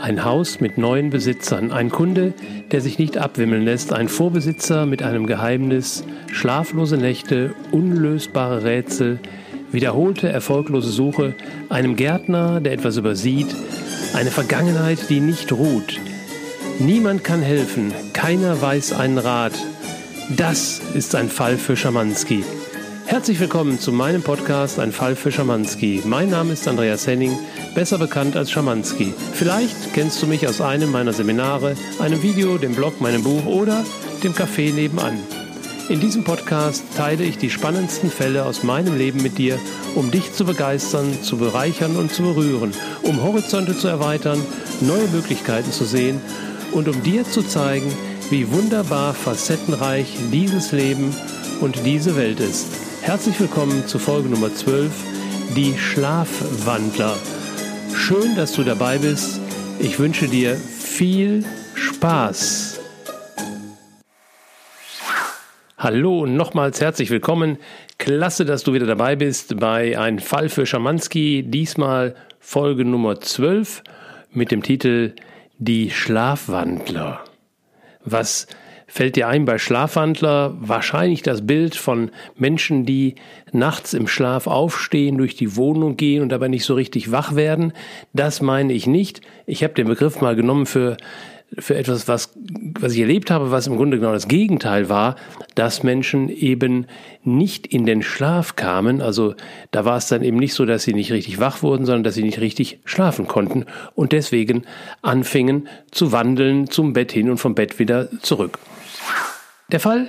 Ein Haus mit neuen Besitzern, ein Kunde, der sich nicht abwimmeln lässt, ein Vorbesitzer mit einem Geheimnis, schlaflose Nächte, unlösbare Rätsel, wiederholte erfolglose Suche, einem Gärtner, der etwas übersieht, eine Vergangenheit, die nicht ruht. Niemand kann helfen, keiner weiß einen Rat. Das ist ein Fall für Schamanski. Herzlich willkommen zu meinem Podcast Ein Fall für Schamanski. Mein Name ist Andreas Henning, besser bekannt als Schamanski. Vielleicht kennst du mich aus einem meiner Seminare, einem Video, dem Blog, meinem Buch oder dem Café nebenan. In diesem Podcast teile ich die spannendsten Fälle aus meinem Leben mit dir, um dich zu begeistern, zu bereichern und zu berühren, um Horizonte zu erweitern, neue Möglichkeiten zu sehen und um dir zu zeigen, wie wunderbar facettenreich dieses Leben und diese Welt ist. Herzlich willkommen zu Folge Nummer 12, die Schlafwandler. Schön, dass du dabei bist. Ich wünsche dir viel Spaß. Hallo und nochmals herzlich willkommen. Klasse, dass du wieder dabei bist bei Ein Fall für Schamanski. Diesmal Folge Nummer 12 mit dem Titel Die Schlafwandler. Was fällt dir ein bei Schlafwandler wahrscheinlich das Bild von Menschen, die nachts im Schlaf aufstehen, durch die Wohnung gehen und dabei nicht so richtig wach werden. Das meine ich nicht. Ich habe den Begriff mal genommen für für etwas, was, was ich erlebt habe, was im Grunde genau das Gegenteil war, dass Menschen eben nicht in den Schlaf kamen. Also da war es dann eben nicht so, dass sie nicht richtig wach wurden, sondern dass sie nicht richtig schlafen konnten und deswegen anfingen zu wandeln zum Bett hin und vom Bett wieder zurück. Der Fall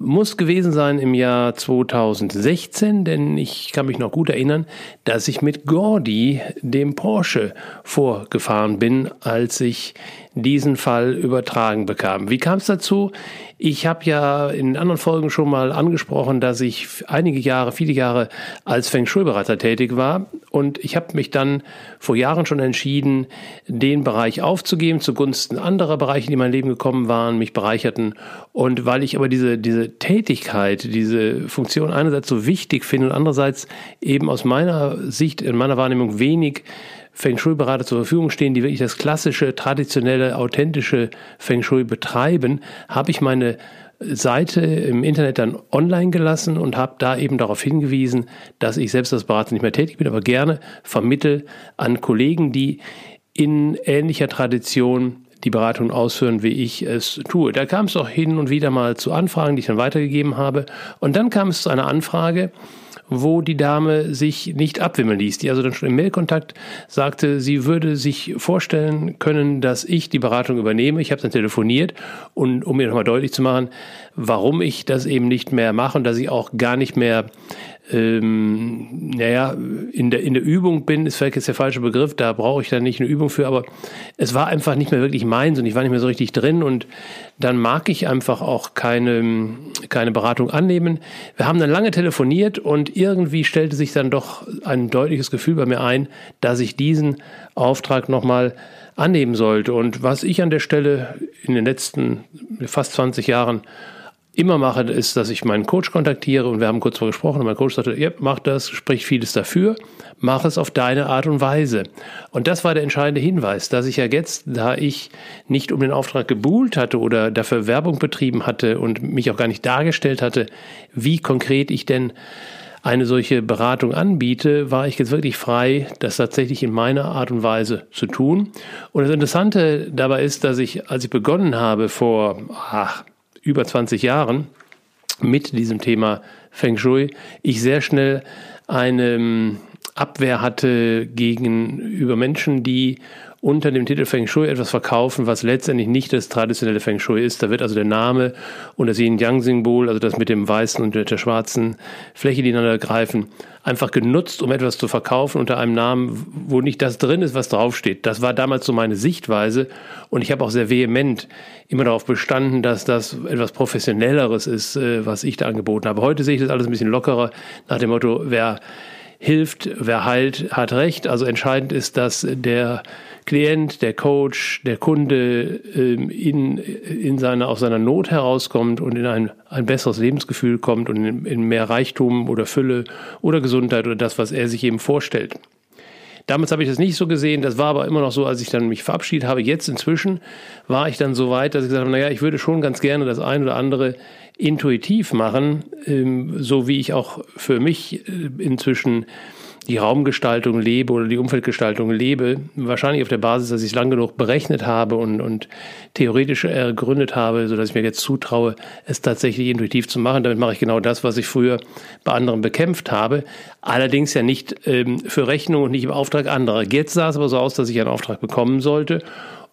muss gewesen sein im Jahr 2016, denn ich kann mich noch gut erinnern, dass ich mit Gordy, dem Porsche, vorgefahren bin, als ich diesen Fall übertragen bekam. Wie kam es dazu? Ich habe ja in anderen Folgen schon mal angesprochen, dass ich einige Jahre, viele Jahre als Feng Shui-Berater tätig war und ich habe mich dann vor Jahren schon entschieden, den Bereich aufzugeben zugunsten anderer Bereiche, die in mein Leben gekommen waren, mich bereicherten und weil ich aber diese, diese Tätigkeit, diese Funktion einerseits so wichtig finde und andererseits eben aus meiner Sicht, in meiner Wahrnehmung wenig Feng Shui-Berater zur Verfügung stehen, die wirklich das klassische, traditionelle, authentische Feng Shui betreiben, habe ich meine Seite im Internet dann online gelassen und habe da eben darauf hingewiesen, dass ich selbst als Berater nicht mehr tätig bin, aber gerne vermittel an Kollegen, die in ähnlicher Tradition die Beratung ausführen, wie ich es tue. Da kam es auch hin und wieder mal zu Anfragen, die ich dann weitergegeben habe. Und dann kam es zu einer Anfrage, wo die Dame sich nicht abwimmeln ließ, die also dann schon im Mailkontakt sagte, sie würde sich vorstellen können, dass ich die Beratung übernehme. Ich habe dann telefoniert und um mir nochmal deutlich zu machen, warum ich das eben nicht mehr mache und dass ich auch gar nicht mehr ähm, naja, in der, in der Übung bin, ist vielleicht jetzt der falsche Begriff, da brauche ich dann nicht eine Übung für, aber es war einfach nicht mehr wirklich meins und ich war nicht mehr so richtig drin und dann mag ich einfach auch keine, keine Beratung annehmen. Wir haben dann lange telefoniert und irgendwie stellte sich dann doch ein deutliches Gefühl bei mir ein, dass ich diesen Auftrag nochmal annehmen sollte. Und was ich an der Stelle in den letzten fast 20 Jahren immer mache, ist, dass ich meinen Coach kontaktiere und wir haben kurz vor gesprochen und mein Coach sagte, ja, mach das, spricht vieles dafür, mach es auf deine Art und Weise. Und das war der entscheidende Hinweis, dass ich ja jetzt, da ich nicht um den Auftrag gebuhlt hatte oder dafür Werbung betrieben hatte und mich auch gar nicht dargestellt hatte, wie konkret ich denn eine solche Beratung anbiete, war ich jetzt wirklich frei, das tatsächlich in meiner Art und Weise zu tun. Und das Interessante dabei ist, dass ich, als ich begonnen habe vor, ach, über 20 Jahren mit diesem Thema Feng Shui, ich sehr schnell eine ähm, Abwehr hatte gegenüber Menschen, die unter dem Titel Feng Shui etwas verkaufen, was letztendlich nicht das traditionelle Feng Shui ist. Da wird also der Name und das Yin-Yang-Symbol, also das mit dem weißen und der schwarzen Fläche, die ineinander greifen, einfach genutzt, um etwas zu verkaufen unter einem Namen, wo nicht das drin ist, was draufsteht. Das war damals so meine Sichtweise und ich habe auch sehr vehement immer darauf bestanden, dass das etwas Professionelleres ist, äh, was ich da angeboten habe. Heute sehe ich das alles ein bisschen lockerer nach dem Motto, wer hilft, wer heilt, hat recht. Also entscheidend ist, dass der Klient, der Coach, der Kunde ähm, in, in seine, aus seiner Not herauskommt und in ein, ein besseres Lebensgefühl kommt und in, in mehr Reichtum oder Fülle oder Gesundheit oder das, was er sich eben vorstellt. Damals habe ich das nicht so gesehen, das war aber immer noch so, als ich dann mich verabschiedet habe. Jetzt inzwischen war ich dann so weit, dass ich gesagt habe, naja, ich würde schon ganz gerne das ein oder andere intuitiv machen, ähm, so wie ich auch für mich äh, inzwischen die Raumgestaltung lebe oder die Umfeldgestaltung lebe, wahrscheinlich auf der Basis, dass ich es lang genug berechnet habe und, und theoretisch ergründet habe, sodass ich mir jetzt zutraue, es tatsächlich intuitiv zu machen. Damit mache ich genau das, was ich früher bei anderen bekämpft habe. Allerdings ja nicht ähm, für Rechnung und nicht im Auftrag anderer. Jetzt sah es aber so aus, dass ich einen Auftrag bekommen sollte.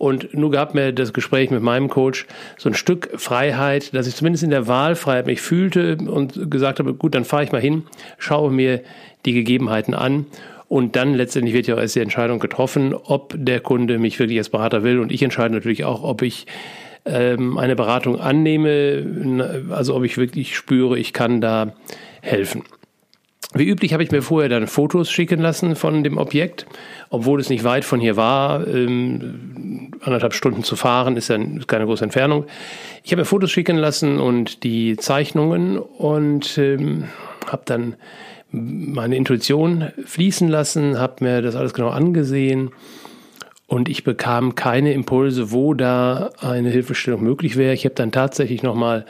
Und nun gab mir das Gespräch mit meinem Coach so ein Stück Freiheit, dass ich zumindest in der Wahlfreiheit mich fühlte und gesagt habe, gut, dann fahre ich mal hin, schaue mir die Gegebenheiten an und dann letztendlich wird ja auch erst die Entscheidung getroffen, ob der Kunde mich wirklich als Berater will. Und ich entscheide natürlich auch, ob ich ähm, eine Beratung annehme, also ob ich wirklich spüre, ich kann da helfen. Wie üblich habe ich mir vorher dann Fotos schicken lassen von dem Objekt, obwohl es nicht weit von hier war. Ähm, anderthalb Stunden zu fahren ist ja keine große Entfernung. Ich habe mir Fotos schicken lassen und die Zeichnungen und ähm, habe dann meine Intuition fließen lassen, habe mir das alles genau angesehen und ich bekam keine Impulse, wo da eine Hilfestellung möglich wäre. Ich habe dann tatsächlich nochmal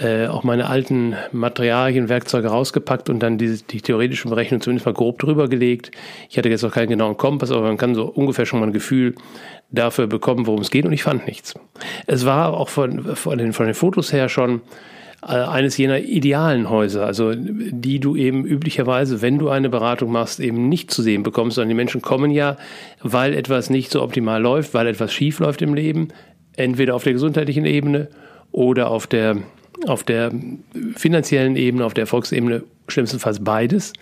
äh, auch meine alten Materialien, Werkzeuge rausgepackt und dann diese, die theoretische Berechnung zumindest mal grob drüber gelegt. Ich hatte jetzt auch keinen genauen Kompass, aber man kann so ungefähr schon mal ein Gefühl dafür bekommen, worum es geht und ich fand nichts. Es war auch von, von, den, von den Fotos her schon äh, eines jener idealen Häuser, also die du eben üblicherweise, wenn du eine Beratung machst, eben nicht zu sehen bekommst, sondern die Menschen kommen ja, weil etwas nicht so optimal läuft, weil etwas schief läuft im Leben, entweder auf der gesundheitlichen Ebene oder auf der, auf der finanziellen Ebene, auf der Erfolgsebene, schlimmstenfalls beides.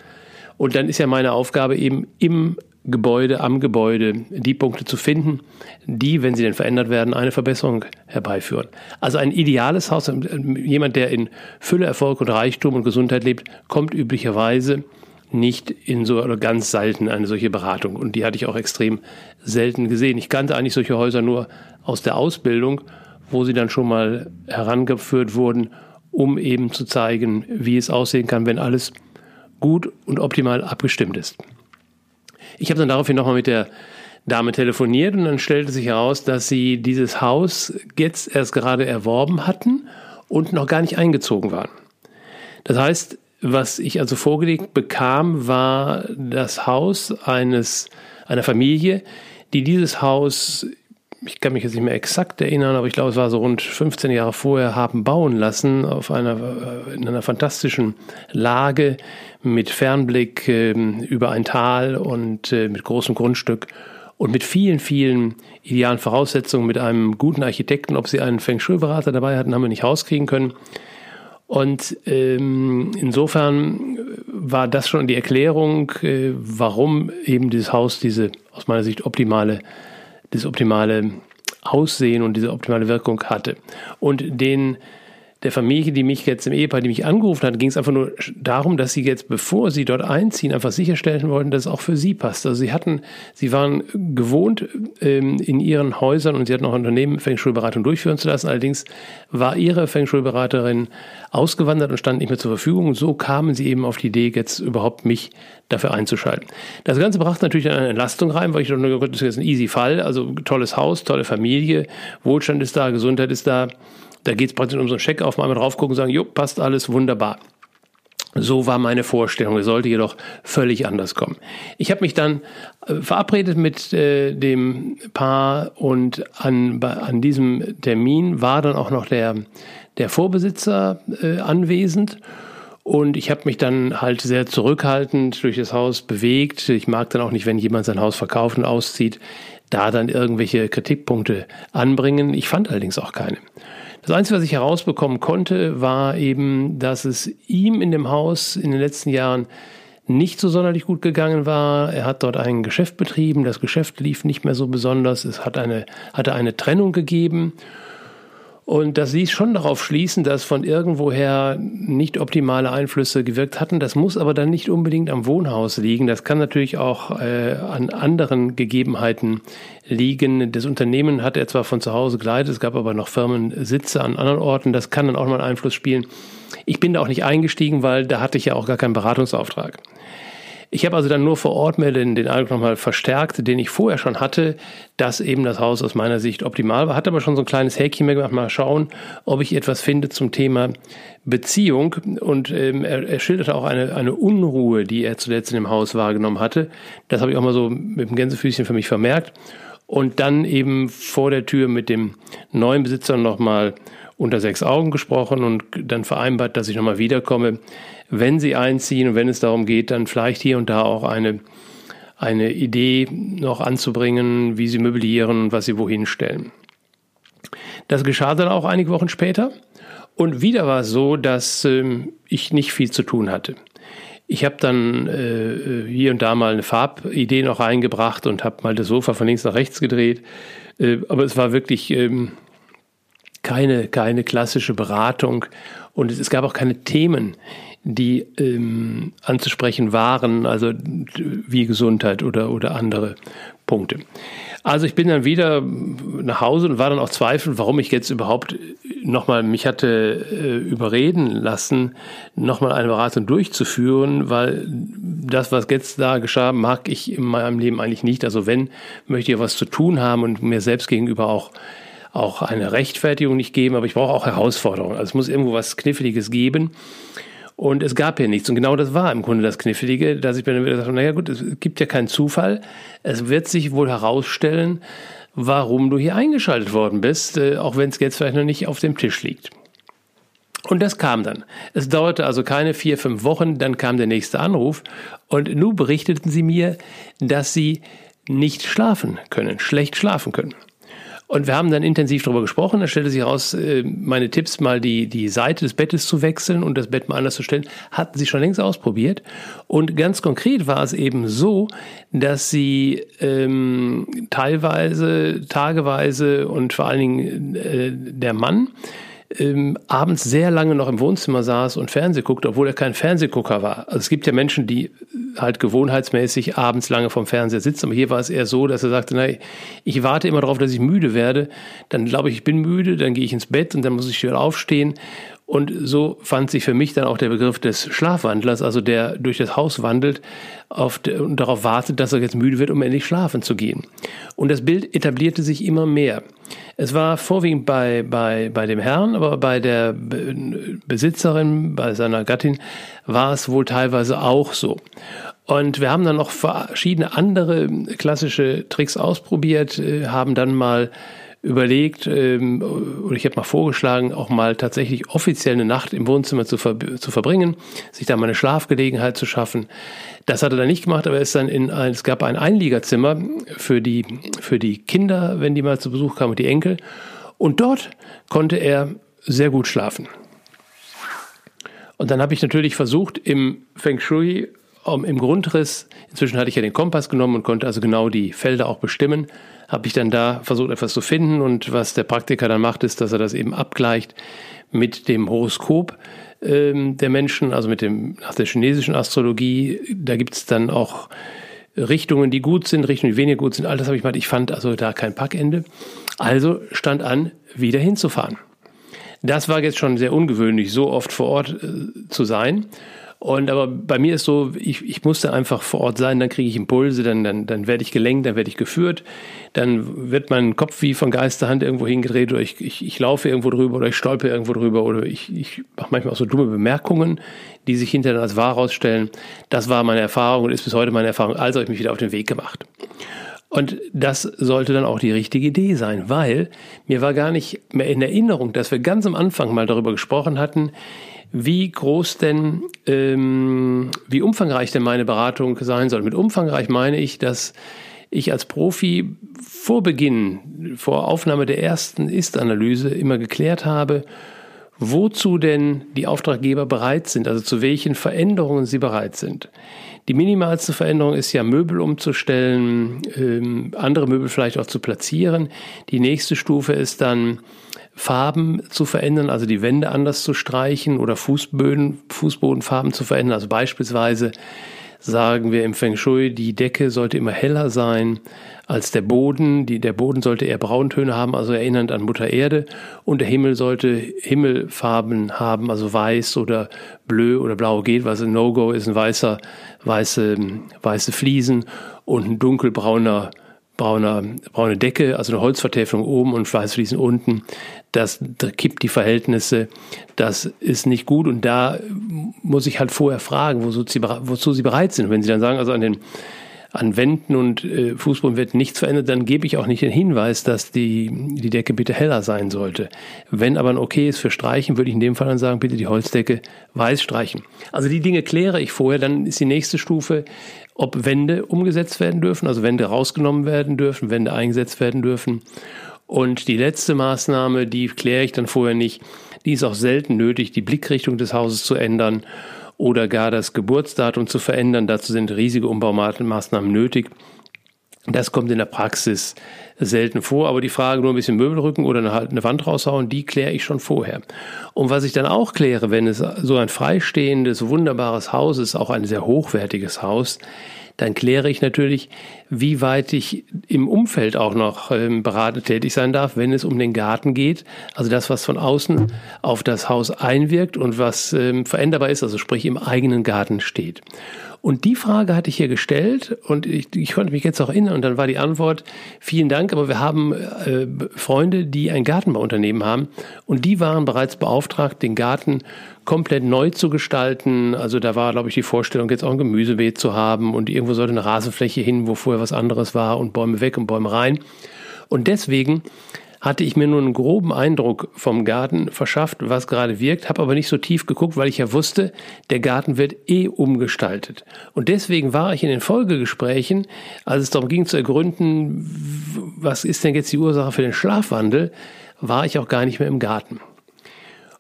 Und dann ist ja meine Aufgabe eben im Gebäude, am Gebäude die Punkte zu finden, die, wenn sie denn verändert werden, eine Verbesserung herbeiführen. Also ein ideales Haus, jemand, der in Fülle, Erfolg und Reichtum und Gesundheit lebt, kommt üblicherweise nicht in so oder ganz selten eine solche Beratung. Und die hatte ich auch extrem selten gesehen. Ich kannte eigentlich solche Häuser nur aus der Ausbildung, wo sie dann schon mal herangeführt wurden, um eben zu zeigen, wie es aussehen kann, wenn alles gut und optimal abgestimmt ist. Ich habe dann daraufhin nochmal mit der Dame telefoniert und dann stellte sich heraus, dass sie dieses Haus jetzt erst gerade erworben hatten und noch gar nicht eingezogen waren. Das heißt, was ich also vorgelegt bekam, war das Haus eines, einer Familie, die dieses Haus, ich kann mich jetzt nicht mehr exakt erinnern, aber ich glaube, es war so rund 15 Jahre vorher, haben bauen lassen auf einer, äh, in einer fantastischen Lage mit Fernblick äh, über ein Tal und äh, mit großem Grundstück und mit vielen, vielen idealen Voraussetzungen, mit einem guten Architekten. Ob sie einen Feng Shui-Berater dabei hatten, haben wir nicht rauskriegen können. Und ähm, insofern war das schon die Erklärung, äh, warum eben dieses Haus diese aus meiner Sicht optimale, das optimale Aussehen und diese optimale Wirkung hatte. Und den der Familie, die mich jetzt im Ehepaar, die mich angerufen hat, ging es einfach nur darum, dass sie jetzt, bevor sie dort einziehen, einfach sicherstellen wollten, dass es auch für sie passt. Also sie hatten, sie waren gewohnt ähm, in ihren Häusern und sie hatten auch Unternehmen Feng Shui-Beratung durchführen zu lassen. Allerdings war ihre Feng Shui-Beraterin ausgewandert und stand nicht mehr zur Verfügung. Und so kamen sie eben auf die Idee, jetzt überhaupt mich dafür einzuschalten. Das Ganze brachte natürlich eine Entlastung rein, weil ich dachte, das ist jetzt ein easy Fall. Also tolles Haus, tolle Familie, Wohlstand ist da, Gesundheit ist da. Da geht es praktisch um so einen Check auf, mal drauf gucken und sagen, jo, passt alles wunderbar. So war meine Vorstellung. Es sollte jedoch völlig anders kommen. Ich habe mich dann äh, verabredet mit äh, dem Paar und an, an diesem Termin war dann auch noch der, der Vorbesitzer äh, anwesend. Und ich habe mich dann halt sehr zurückhaltend durch das Haus bewegt. Ich mag dann auch nicht, wenn jemand sein Haus verkauft und auszieht, da dann irgendwelche Kritikpunkte anbringen. Ich fand allerdings auch keine. Das Einzige, was ich herausbekommen konnte, war eben, dass es ihm in dem Haus in den letzten Jahren nicht so sonderlich gut gegangen war. Er hat dort ein Geschäft betrieben, das Geschäft lief nicht mehr so besonders, es hat eine, hatte eine Trennung gegeben und das ließ schon darauf schließen, dass von irgendwoher nicht optimale Einflüsse gewirkt hatten. Das muss aber dann nicht unbedingt am Wohnhaus liegen. Das kann natürlich auch äh, an anderen Gegebenheiten liegen. Das Unternehmen hat er zwar von zu Hause geleitet, es gab aber noch Firmensitze an anderen Orten. Das kann dann auch mal einen Einfluss spielen. Ich bin da auch nicht eingestiegen, weil da hatte ich ja auch gar keinen Beratungsauftrag. Ich habe also dann nur vor Ort mir den, den Eindruck nochmal verstärkt, den ich vorher schon hatte, dass eben das Haus aus meiner Sicht optimal war. Hatte aber schon so ein kleines Häkchen mehr gemacht, mal schauen, ob ich etwas finde zum Thema Beziehung. Und ähm, er, er schilderte auch eine, eine Unruhe, die er zuletzt in dem Haus wahrgenommen hatte. Das habe ich auch mal so mit dem Gänsefüßchen für mich vermerkt. Und dann eben vor der Tür mit dem neuen Besitzer nochmal unter sechs Augen gesprochen und dann vereinbart, dass ich nochmal wiederkomme, wenn sie einziehen und wenn es darum geht, dann vielleicht hier und da auch eine, eine Idee noch anzubringen, wie sie möblieren und was sie wohin stellen. Das geschah dann auch einige Wochen später und wieder war es so, dass ähm, ich nicht viel zu tun hatte. Ich habe dann äh, hier und da mal eine Farbidee noch reingebracht und habe mal das Sofa von links nach rechts gedreht. Äh, aber es war wirklich ähm, keine, keine klassische Beratung und es, es gab auch keine Themen, die ähm, anzusprechen waren, also wie Gesundheit oder, oder andere Punkte. Also ich bin dann wieder nach Hause und war dann auch zweifelnd, warum ich jetzt überhaupt nochmal mich hatte äh, überreden lassen, nochmal eine Beratung durchzuführen, weil das, was jetzt da geschah, mag ich in meinem Leben eigentlich nicht. Also wenn, möchte ich was zu tun haben und mir selbst gegenüber auch auch eine Rechtfertigung nicht geben, aber ich brauche auch Herausforderungen. Also es muss irgendwo was Kniffliges geben. Und es gab hier nichts. Und genau das war im Grunde das Knifflige, dass ich mir dann wieder gesagt naja gut, es gibt ja keinen Zufall. Es wird sich wohl herausstellen, warum du hier eingeschaltet worden bist, äh, auch wenn es jetzt vielleicht noch nicht auf dem Tisch liegt. Und das kam dann. Es dauerte also keine vier, fünf Wochen, dann kam der nächste Anruf und nun berichteten sie mir, dass sie nicht schlafen können, schlecht schlafen können. Und wir haben dann intensiv darüber gesprochen. Da stellte sich heraus, äh, meine Tipps, mal die, die Seite des Bettes zu wechseln und das Bett mal anders zu stellen, hatten sie schon längst ausprobiert. Und ganz konkret war es eben so, dass sie ähm, teilweise, tageweise und vor allen Dingen äh, der Mann ähm, abends sehr lange noch im Wohnzimmer saß und Fernseh guckte, obwohl er kein Fernsehgucker war. Also es gibt ja Menschen, die halt gewohnheitsmäßig abends lange vom Fernseher sitzen, aber hier war es eher so, dass er sagte, nein, ich warte immer darauf, dass ich müde werde, dann glaube ich, ich bin müde, dann gehe ich ins Bett und dann muss ich wieder aufstehen und so fand sich für mich dann auch der Begriff des Schlafwandlers, also der durch das Haus wandelt de, und darauf wartet, dass er jetzt müde wird, um endlich schlafen zu gehen. Und das Bild etablierte sich immer mehr. Es war vorwiegend bei, bei, bei dem Herrn, aber bei der Besitzerin, bei seiner Gattin, war es wohl teilweise auch so. Und wir haben dann noch verschiedene andere klassische Tricks ausprobiert, äh, haben dann mal überlegt, ähm, oder ich habe mal vorgeschlagen, auch mal tatsächlich offiziell eine Nacht im Wohnzimmer zu, ver zu verbringen, sich da mal eine Schlafgelegenheit zu schaffen. Das hat er dann nicht gemacht, aber er ist dann in ein, es gab ein Einliegerzimmer für die, für die Kinder, wenn die mal zu Besuch kamen und die Enkel. Und dort konnte er sehr gut schlafen. Und dann habe ich natürlich versucht, im Feng Shui, im Grundriss, inzwischen hatte ich ja den Kompass genommen und konnte also genau die Felder auch bestimmen, habe ich dann da versucht, etwas zu finden. Und was der Praktiker dann macht, ist, dass er das eben abgleicht mit dem Horoskop ähm, der Menschen, also mit dem nach der chinesischen Astrologie. Da gibt es dann auch Richtungen, die gut sind, Richtungen, die weniger gut sind. All das habe ich mal. Ich fand also da kein Packende. Also stand an, wieder hinzufahren. Das war jetzt schon sehr ungewöhnlich, so oft vor Ort äh, zu sein. Und aber bei mir ist so, ich, ich musste einfach vor Ort sein, dann kriege ich Impulse, dann, dann, dann werde ich gelenkt, dann werde ich geführt, dann wird mein Kopf wie von Geisterhand irgendwo hingedreht oder ich, ich, ich laufe irgendwo drüber oder ich stolpe irgendwo drüber oder ich, ich mache manchmal auch so dumme Bemerkungen, die sich hinterher als wahr herausstellen. Das war meine Erfahrung und ist bis heute meine Erfahrung. Also habe ich mich wieder auf den Weg gemacht. Und das sollte dann auch die richtige Idee sein, weil mir war gar nicht mehr in Erinnerung, dass wir ganz am Anfang mal darüber gesprochen hatten, wie groß denn, ähm, wie umfangreich denn meine Beratung sein soll. Mit umfangreich meine ich, dass ich als Profi vor Beginn, vor Aufnahme der ersten Ist-Analyse immer geklärt habe, wozu denn die Auftraggeber bereit sind, also zu welchen Veränderungen sie bereit sind. Die minimalste Veränderung ist ja Möbel umzustellen, ähm, andere Möbel vielleicht auch zu platzieren. Die nächste Stufe ist dann Farben zu verändern, also die Wände anders zu streichen oder Fußböden, Fußbodenfarben zu verändern. Also beispielsweise sagen wir im Feng Shui, die Decke sollte immer heller sein als der Boden. Die, der Boden sollte eher Brauntöne haben, also erinnernd an Mutter Erde. Und der Himmel sollte Himmelfarben haben, also weiß oder blö oder blau geht. Was ein No-Go ist, ein weißer, weiße, weiße Fliesen und ein dunkelbrauner brauner, braune Decke, also eine Holzvertäfelung oben und Fleißfliesen unten. Das, kippt die Verhältnisse. Das ist nicht gut. Und da muss ich halt vorher fragen, wozu sie, wozu sie bereit sind. Wenn sie dann sagen, also an den an Wänden und äh, Fußboden wird nichts verändert, dann gebe ich auch nicht den Hinweis, dass die, die Decke bitte heller sein sollte. Wenn aber ein Okay ist für Streichen, würde ich in dem Fall dann sagen, bitte die Holzdecke weiß streichen. Also die Dinge kläre ich vorher, dann ist die nächste Stufe, ob Wände umgesetzt werden dürfen, also Wände rausgenommen werden dürfen, Wände eingesetzt werden dürfen. Und die letzte Maßnahme, die kläre ich dann vorher nicht, die ist auch selten nötig, die Blickrichtung des Hauses zu ändern oder gar das Geburtsdatum zu verändern. Dazu sind riesige Umbaumaßnahmen nötig. Das kommt in der Praxis selten vor, aber die Frage nur ein bisschen Möbel rücken oder eine, eine Wand raushauen, die kläre ich schon vorher. Und was ich dann auch kläre, wenn es so ein freistehendes, wunderbares Haus ist, auch ein sehr hochwertiges Haus, dann kläre ich natürlich, wie weit ich im Umfeld auch noch ähm, beratend tätig sein darf, wenn es um den Garten geht. Also das, was von außen auf das Haus einwirkt und was ähm, veränderbar ist, also sprich im eigenen Garten steht. Und die Frage hatte ich hier gestellt und ich, ich konnte mich jetzt auch erinnern und dann war die Antwort, vielen Dank, aber wir haben äh, Freunde, die ein Gartenbauunternehmen haben und die waren bereits beauftragt, den Garten komplett neu zu gestalten. Also da war, glaube ich, die Vorstellung, jetzt auch ein Gemüsebeet zu haben und irgendwo sollte eine Rasenfläche hin, wo vorher was anderes war und Bäume weg und Bäume rein. Und deswegen hatte ich mir nur einen groben Eindruck vom Garten verschafft, was gerade wirkt, habe aber nicht so tief geguckt, weil ich ja wusste, der Garten wird eh umgestaltet. Und deswegen war ich in den Folgegesprächen, als es darum ging zu ergründen, was ist denn jetzt die Ursache für den Schlafwandel, war ich auch gar nicht mehr im Garten.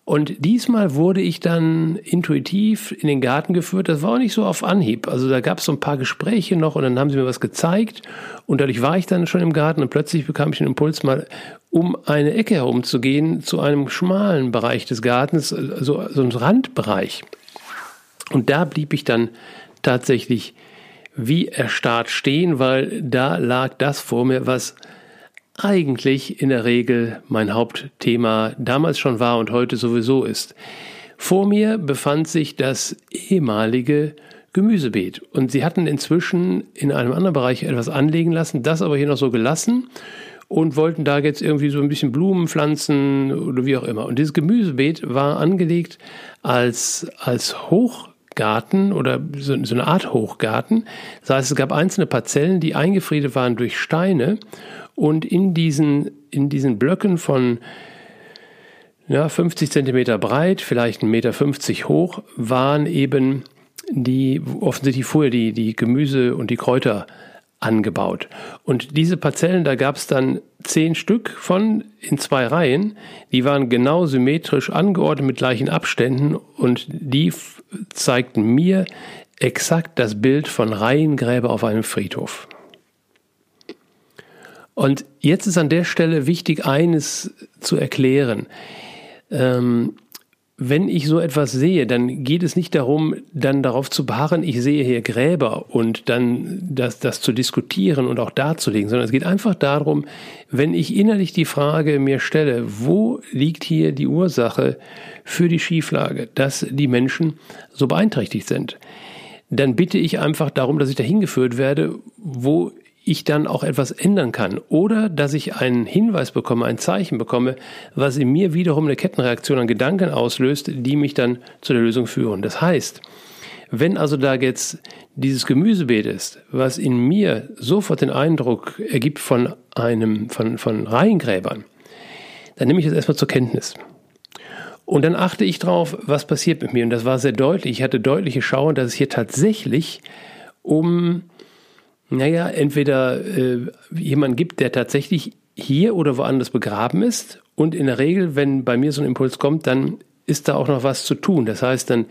Und diesmal wurde ich dann intuitiv in den Garten geführt. Das war auch nicht so auf Anhieb. Also da gab es so ein paar Gespräche noch und dann haben sie mir was gezeigt. Und dadurch war ich dann schon im Garten und plötzlich bekam ich den Impuls, mal um eine Ecke herumzugehen zu einem schmalen Bereich des Gartens, also so ein Randbereich. Und da blieb ich dann tatsächlich wie erstarrt stehen, weil da lag das vor mir, was eigentlich in der Regel mein Hauptthema damals schon war und heute sowieso ist. Vor mir befand sich das ehemalige Gemüsebeet und sie hatten inzwischen in einem anderen Bereich etwas anlegen lassen, das aber hier noch so gelassen und wollten da jetzt irgendwie so ein bisschen Blumen pflanzen oder wie auch immer. Und dieses Gemüsebeet war angelegt als, als Hochgarten oder so, so eine Art Hochgarten. Das heißt, es gab einzelne Parzellen, die eingefriedet waren durch Steine und in diesen, in diesen Blöcken von ja, 50 Zentimeter breit, vielleicht 1,50 Meter hoch, waren eben die offensichtlich vorher die, die Gemüse und die Kräuter angebaut. Und diese Parzellen, da gab es dann zehn Stück von in zwei Reihen, die waren genau symmetrisch angeordnet mit gleichen Abständen und die zeigten mir exakt das Bild von Reihengräber auf einem Friedhof. Und jetzt ist an der Stelle wichtig, eines zu erklären. Ähm, wenn ich so etwas sehe, dann geht es nicht darum, dann darauf zu beharren, ich sehe hier Gräber und dann das, das zu diskutieren und auch darzulegen, sondern es geht einfach darum, wenn ich innerlich die Frage mir stelle, wo liegt hier die Ursache für die Schieflage, dass die Menschen so beeinträchtigt sind, dann bitte ich einfach darum, dass ich dahin geführt werde, wo ich dann auch etwas ändern kann oder dass ich einen Hinweis bekomme, ein Zeichen bekomme, was in mir wiederum eine Kettenreaktion an Gedanken auslöst, die mich dann zu der Lösung führen. Das heißt, wenn also da jetzt dieses Gemüsebeet ist, was in mir sofort den Eindruck ergibt von einem, von, von Reihengräbern, dann nehme ich das erstmal zur Kenntnis. Und dann achte ich drauf, was passiert mit mir. Und das war sehr deutlich. Ich hatte deutliche Schauer, dass es hier tatsächlich um naja, entweder äh, jemand gibt, der tatsächlich hier oder woanders begraben ist. Und in der Regel, wenn bei mir so ein Impuls kommt, dann ist da auch noch was zu tun. Das heißt, dann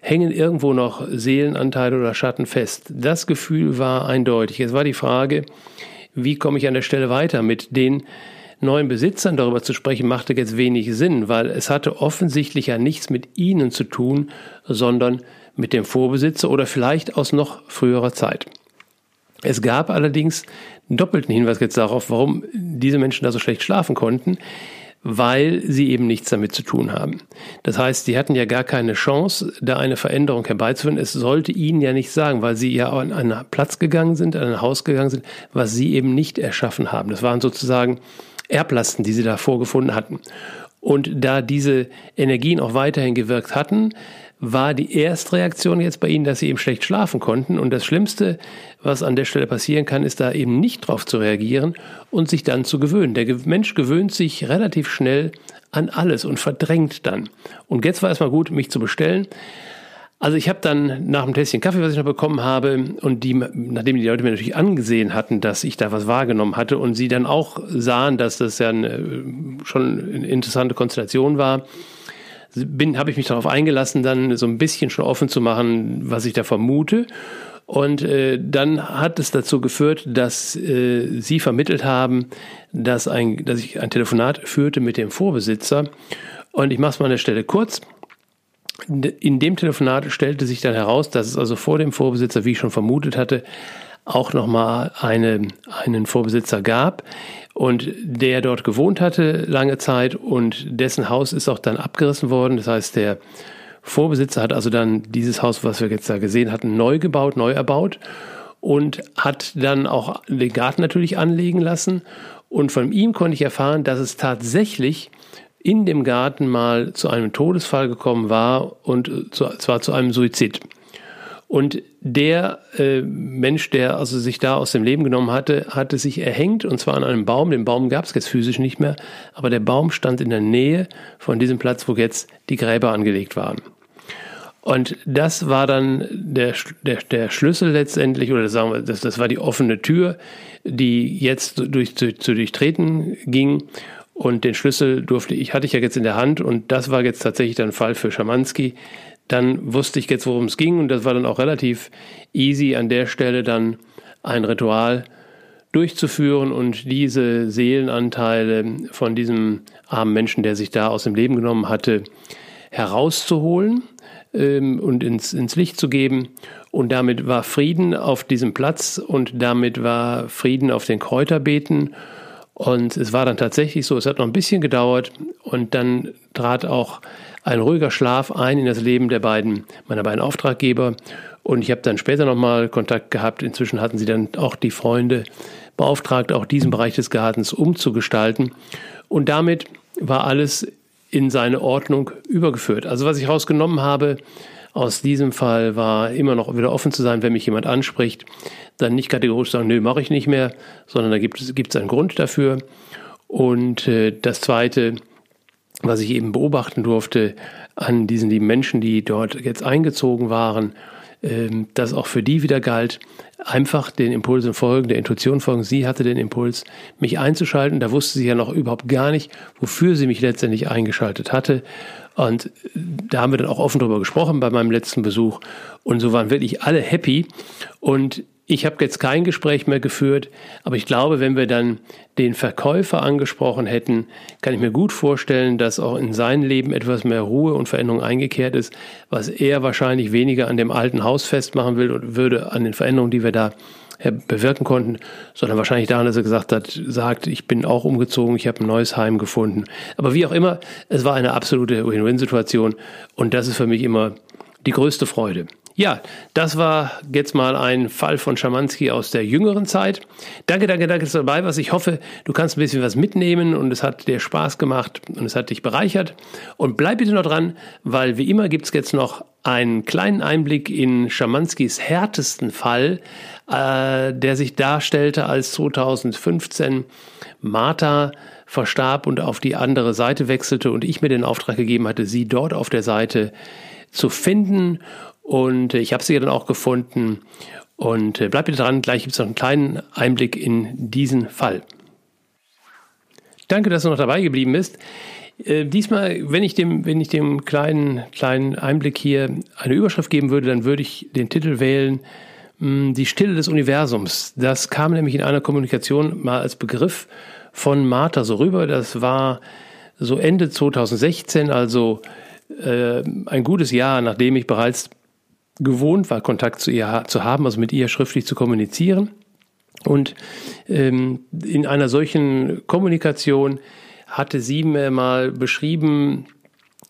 hängen irgendwo noch Seelenanteile oder Schatten fest. Das Gefühl war eindeutig. Es war die Frage, wie komme ich an der Stelle weiter mit den neuen Besitzern darüber zu sprechen, machte jetzt wenig Sinn, weil es hatte offensichtlich ja nichts mit ihnen zu tun, sondern mit dem Vorbesitzer oder vielleicht aus noch früherer Zeit. Es gab allerdings einen doppelten Hinweis jetzt darauf, warum diese Menschen da so schlecht schlafen konnten, weil sie eben nichts damit zu tun haben. Das heißt, sie hatten ja gar keine Chance, da eine Veränderung herbeizuführen. Es sollte ihnen ja nicht sagen, weil sie ja an einen Platz gegangen sind, an ein Haus gegangen sind, was sie eben nicht erschaffen haben. Das waren sozusagen Erblasten, die sie da vorgefunden hatten. Und da diese Energien auch weiterhin gewirkt hatten, war die Erstreaktion jetzt bei ihnen, dass sie eben schlecht schlafen konnten. Und das Schlimmste, was an der Stelle passieren kann, ist da eben nicht drauf zu reagieren und sich dann zu gewöhnen. Der Mensch gewöhnt sich relativ schnell an alles und verdrängt dann. Und jetzt war es mal gut, mich zu bestellen. Also ich habe dann nach dem Tässchen Kaffee, was ich noch bekommen habe, und die, nachdem die Leute mir natürlich angesehen hatten, dass ich da was wahrgenommen hatte und sie dann auch sahen, dass das ja eine, schon eine interessante Konstellation war, bin, habe ich mich darauf eingelassen, dann so ein bisschen schon offen zu machen, was ich da vermute. Und äh, dann hat es dazu geführt, dass äh, sie vermittelt haben, dass, ein, dass ich ein Telefonat führte mit dem Vorbesitzer. Und ich mache es mal an der Stelle kurz. In dem Telefonat stellte sich dann heraus, dass es also vor dem Vorbesitzer, wie ich schon vermutet hatte, auch nochmal eine, einen Vorbesitzer gab und der dort gewohnt hatte lange Zeit und dessen Haus ist auch dann abgerissen worden. Das heißt, der Vorbesitzer hat also dann dieses Haus, was wir jetzt da gesehen hatten, neu gebaut, neu erbaut und hat dann auch den Garten natürlich anlegen lassen. Und von ihm konnte ich erfahren, dass es tatsächlich in dem Garten mal zu einem Todesfall gekommen war und zwar zu einem Suizid. Und der äh, Mensch, der also sich da aus dem Leben genommen hatte, hatte sich erhängt und zwar an einem Baum. Den Baum gab es jetzt physisch nicht mehr, aber der Baum stand in der Nähe von diesem Platz, wo jetzt die Gräber angelegt waren. Und das war dann der, der, der Schlüssel letztendlich, oder sagen wir, das, das war die offene Tür, die jetzt durch, zu, zu durchtreten ging. Und den Schlüssel durfte ich, hatte ich ja jetzt in der Hand und das war jetzt tatsächlich dann Fall für Schamanski, dann wusste ich jetzt, worum es ging und das war dann auch relativ easy an der Stelle dann ein Ritual durchzuführen und diese Seelenanteile von diesem armen Menschen, der sich da aus dem Leben genommen hatte, herauszuholen ähm, und ins, ins Licht zu geben. Und damit war Frieden auf diesem Platz und damit war Frieden auf den Kräuterbeeten. Und es war dann tatsächlich so, es hat noch ein bisschen gedauert und dann trat auch ein ruhiger Schlaf ein in das Leben der beiden, meiner beiden Auftraggeber. Und ich habe dann später nochmal Kontakt gehabt. Inzwischen hatten sie dann auch die Freunde beauftragt, auch diesen Bereich des Gartens umzugestalten. Und damit war alles in seine Ordnung übergeführt. Also was ich rausgenommen habe aus diesem Fall war immer noch wieder offen zu sein, wenn mich jemand anspricht, dann nicht kategorisch sagen, nö, mache ich nicht mehr, sondern da gibt es, einen Grund dafür. Und äh, das Zweite, was ich eben beobachten durfte an diesen lieben Menschen, die dort jetzt eingezogen waren, ähm, dass auch für die wieder galt, einfach den Impulsen folgen, der Intuition folgen. Sie hatte den Impuls, mich einzuschalten. Da wusste sie ja noch überhaupt gar nicht, wofür sie mich letztendlich eingeschaltet hatte. Und da haben wir dann auch offen drüber gesprochen bei meinem letzten Besuch. Und so waren wirklich alle happy. Und ich habe jetzt kein Gespräch mehr geführt, aber ich glaube, wenn wir dann den Verkäufer angesprochen hätten, kann ich mir gut vorstellen, dass auch in sein Leben etwas mehr Ruhe und Veränderung eingekehrt ist, was er wahrscheinlich weniger an dem alten Haus festmachen will und würde an den Veränderungen, die wir da bewirken konnten, sondern wahrscheinlich daran, dass er gesagt hat, sagt, ich bin auch umgezogen, ich habe ein neues Heim gefunden. Aber wie auch immer, es war eine absolute Win-Win-Situation und das ist für mich immer die größte Freude. Ja, das war jetzt mal ein Fall von Schamanski aus der jüngeren Zeit. Danke, danke, danke, dass du dabei warst. Ich hoffe, du kannst ein bisschen was mitnehmen und es hat dir Spaß gemacht und es hat dich bereichert. Und bleib bitte noch dran, weil wie immer gibt's jetzt noch einen kleinen Einblick in Schamanskis härtesten Fall, äh, der sich darstellte, als 2015 Martha verstarb und auf die andere Seite wechselte und ich mir den Auftrag gegeben hatte, sie dort auf der Seite zu finden und äh, ich habe sie dann auch gefunden. Und äh, bleib bitte dran, gleich gibt es noch einen kleinen Einblick in diesen Fall. Danke, dass du noch dabei geblieben bist. Äh, diesmal, wenn ich dem, wenn ich dem kleinen, kleinen Einblick hier eine Überschrift geben würde, dann würde ich den Titel wählen, hm, Die Stille des Universums. Das kam nämlich in einer Kommunikation mal als Begriff von Martha so rüber. Das war so Ende 2016, also äh, ein gutes Jahr, nachdem ich bereits gewohnt war, Kontakt zu ihr zu haben, also mit ihr schriftlich zu kommunizieren. Und ähm, in einer solchen Kommunikation hatte sie mir mal beschrieben,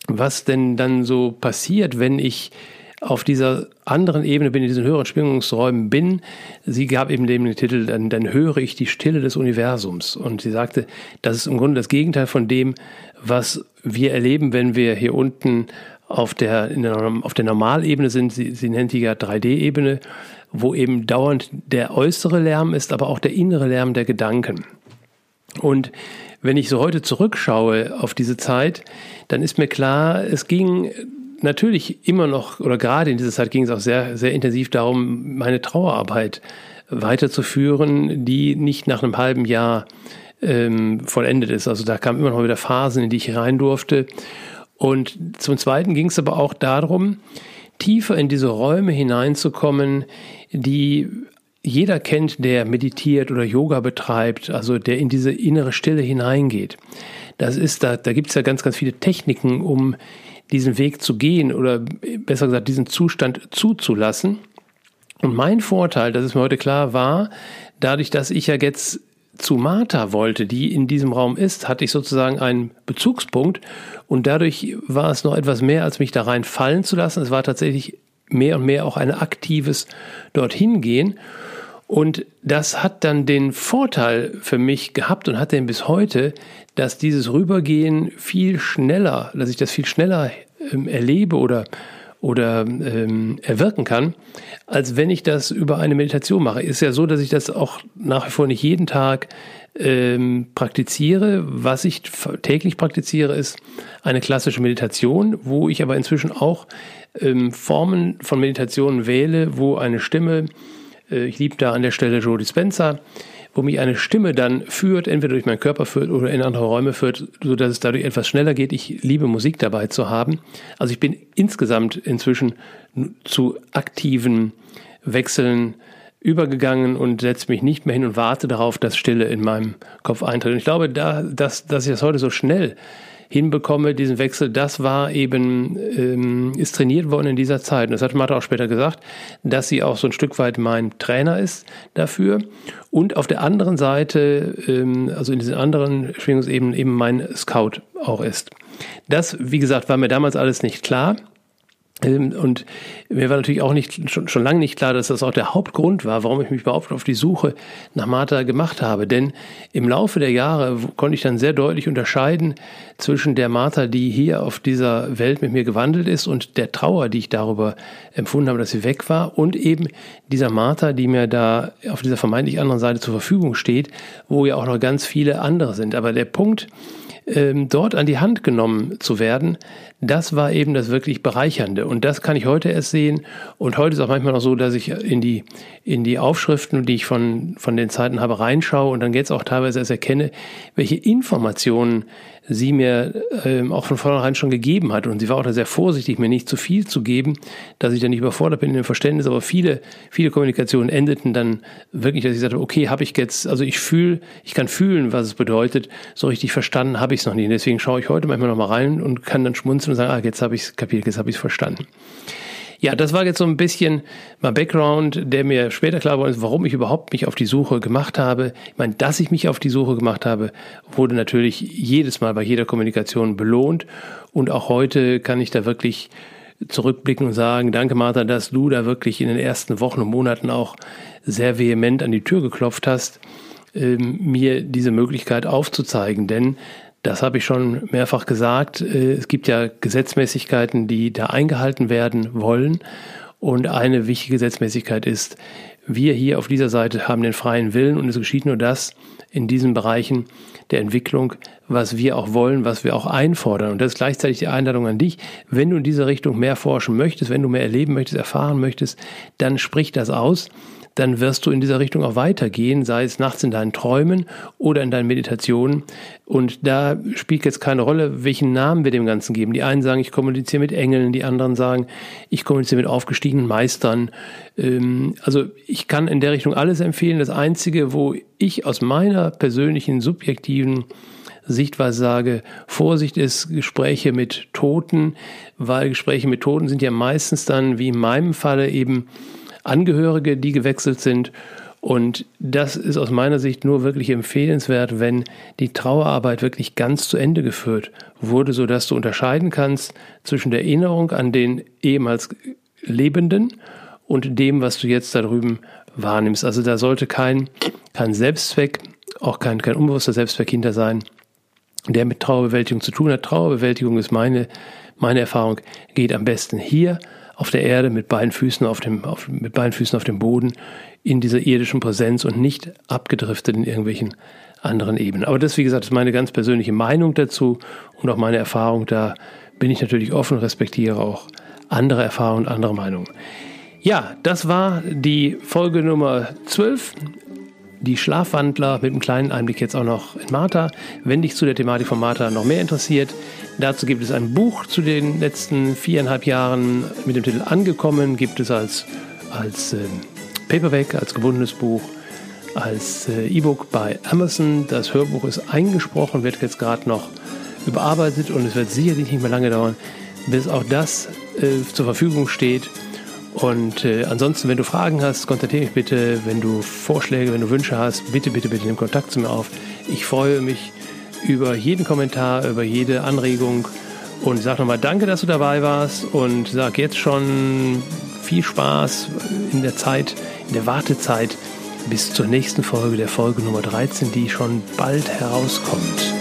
was denn dann so passiert, wenn ich auf dieser anderen Ebene bin, in diesen höheren Schwingungsräumen bin. Sie gab eben dem den Titel, dann, dann höre ich die Stille des Universums. Und sie sagte, das ist im Grunde das Gegenteil von dem, was wir erleben, wenn wir hier unten auf der, der auf der Normalebene sind. Sie, sie nennt die ja 3D-Ebene, wo eben dauernd der äußere Lärm ist, aber auch der innere Lärm der Gedanken. Und wenn ich so heute zurückschaue auf diese Zeit, dann ist mir klar, es ging natürlich immer noch, oder gerade in dieser Zeit ging es auch sehr, sehr intensiv darum, meine Trauerarbeit weiterzuführen, die nicht nach einem halben Jahr ähm, vollendet ist. Also da kamen immer noch wieder Phasen, in die ich rein durfte. Und zum Zweiten ging es aber auch darum, tiefer in diese Räume hineinzukommen, die jeder kennt, der meditiert oder Yoga betreibt, also der in diese innere Stille hineingeht. Das ist, da, da gibt es ja ganz, ganz viele Techniken, um diesen Weg zu gehen oder besser gesagt diesen Zustand zuzulassen. Und mein Vorteil, das ist mir heute klar, war, dadurch, dass ich ja jetzt zu Martha wollte, die in diesem Raum ist, hatte ich sozusagen einen Bezugspunkt und dadurch war es noch etwas mehr, als mich da rein fallen zu lassen. Es war tatsächlich mehr und mehr auch ein aktives dorthin gehen. Und das hat dann den Vorteil für mich gehabt und hat den bis heute, dass dieses Rübergehen viel schneller, dass ich das viel schneller ähm, erlebe oder, oder ähm, erwirken kann, als wenn ich das über eine Meditation mache. Ist ja so, dass ich das auch nach wie vor nicht jeden Tag ähm, praktiziere. Was ich täglich praktiziere, ist eine klassische Meditation, wo ich aber inzwischen auch ähm, Formen von Meditationen wähle, wo eine Stimme äh, ich liebe da an der Stelle Joe Dispenza, wo mich eine Stimme dann führt, entweder durch meinen Körper führt oder in andere Räume führt, sodass es dadurch etwas schneller geht. Ich liebe Musik dabei zu haben. Also ich bin insgesamt inzwischen zu aktiven Wechseln übergegangen und setze mich nicht mehr hin und warte darauf, dass Stille in meinem Kopf eintritt. Und ich glaube, da, dass, dass ich das heute so schnell hinbekomme, diesen Wechsel, das war eben, ähm, ist trainiert worden in dieser Zeit. Und das hat Martha auch später gesagt, dass sie auch so ein Stück weit mein Trainer ist dafür. Und auf der anderen Seite, ähm, also in diesen anderen Schwingungsebenen, eben mein Scout auch ist. Das, wie gesagt, war mir damals alles nicht klar. Ähm, und mir war natürlich auch nicht, schon, schon lange nicht klar, dass das auch der Hauptgrund war, warum ich mich überhaupt auf die Suche nach Martha gemacht habe. Denn im Laufe der Jahre konnte ich dann sehr deutlich unterscheiden zwischen der Martha, die hier auf dieser Welt mit mir gewandelt ist und der Trauer, die ich darüber empfunden habe, dass sie weg war und eben dieser Martha, die mir da auf dieser vermeintlich anderen Seite zur Verfügung steht, wo ja auch noch ganz viele andere sind. Aber der Punkt, ähm, dort an die Hand genommen zu werden, das war eben das wirklich Bereichernde. Und das kann ich heute erst sehen. Und heute ist auch manchmal noch so, dass ich in die, in die Aufschriften, die ich von, von den Zeiten habe, reinschaue und dann jetzt auch teilweise erst erkenne, welche Informationen sie mir ähm, auch von vornherein schon gegeben hat. Und sie war auch da sehr vorsichtig, mir nicht zu viel zu geben, dass ich dann nicht überfordert bin in dem Verständnis. Aber viele, viele Kommunikationen endeten dann wirklich, dass ich sagte, okay, habe ich jetzt, also ich fühle, ich kann fühlen, was es bedeutet. So richtig verstanden habe ich es noch nie. Deswegen schaue ich heute manchmal noch mal rein und kann dann schmunzeln und sagen, ah, jetzt habe ich es kapiert, jetzt habe ich es verstanden. Ja, das war jetzt so ein bisschen mein Background, der mir später klar geworden ist, warum ich überhaupt mich auf die Suche gemacht habe. Ich meine, dass ich mich auf die Suche gemacht habe, wurde natürlich jedes Mal bei jeder Kommunikation belohnt. Und auch heute kann ich da wirklich zurückblicken und sagen, danke Martha, dass du da wirklich in den ersten Wochen und Monaten auch sehr vehement an die Tür geklopft hast, ähm, mir diese Möglichkeit aufzuzeigen. Denn das habe ich schon mehrfach gesagt. Äh, es gibt ja Gesetzmäßigkeiten, die da eingehalten werden wollen. Und eine wichtige Gesetzmäßigkeit ist, wir hier auf dieser Seite haben den freien Willen und es geschieht nur das in diesen Bereichen der Entwicklung, was wir auch wollen, was wir auch einfordern. Und das ist gleichzeitig die Einladung an dich. Wenn du in dieser Richtung mehr forschen möchtest, wenn du mehr erleben möchtest, erfahren möchtest, dann sprich das aus dann wirst du in dieser Richtung auch weitergehen, sei es nachts in deinen Träumen oder in deinen Meditationen. Und da spielt jetzt keine Rolle, welchen Namen wir dem Ganzen geben. Die einen sagen, ich kommuniziere mit Engeln, die anderen sagen, ich kommuniziere mit aufgestiegenen Meistern. Ähm, also ich kann in der Richtung alles empfehlen. Das Einzige, wo ich aus meiner persönlichen, subjektiven Sichtweise sage, Vorsicht ist Gespräche mit Toten, weil Gespräche mit Toten sind ja meistens dann, wie in meinem Falle, eben Angehörige, die gewechselt sind. Und das ist aus meiner Sicht nur wirklich empfehlenswert, wenn die Trauerarbeit wirklich ganz zu Ende geführt wurde, sodass du unterscheiden kannst zwischen der Erinnerung an den ehemals Lebenden und dem, was du jetzt da drüben wahrnimmst. Also da sollte kein, kein Selbstzweck, auch kein, kein unbewusster Selbstzweck hinter sein, der mit Trauerbewältigung zu tun hat. Trauerbewältigung ist meine, meine Erfahrung, geht am besten hier auf der Erde mit beiden Füßen auf dem, auf, mit beiden Füßen auf dem Boden in dieser irdischen Präsenz und nicht abgedriftet in irgendwelchen anderen Ebenen. Aber das, wie gesagt, ist meine ganz persönliche Meinung dazu und auch meine Erfahrung. Da bin ich natürlich offen, respektiere auch andere Erfahrungen, andere Meinungen. Ja, das war die Folge Nummer 12. Die Schlafwandler mit einem kleinen Einblick jetzt auch noch in Martha. Wenn dich zu der Thematik von Martha noch mehr interessiert, dazu gibt es ein Buch zu den letzten viereinhalb Jahren mit dem Titel Angekommen. Gibt es als, als äh, Paperback, als gebundenes Buch, als äh, E-Book bei Amazon. Das Hörbuch ist eingesprochen, wird jetzt gerade noch überarbeitet und es wird sicherlich nicht mehr lange dauern, bis auch das äh, zur Verfügung steht. Und äh, ansonsten, wenn du Fragen hast, kontaktiere mich bitte. Wenn du Vorschläge, wenn du Wünsche hast, bitte, bitte, bitte nimm Kontakt zu mir auf. Ich freue mich über jeden Kommentar, über jede Anregung. Und sag nochmal Danke, dass du dabei warst. Und sag jetzt schon viel Spaß in der Zeit, in der Wartezeit bis zur nächsten Folge, der Folge Nummer 13, die schon bald herauskommt.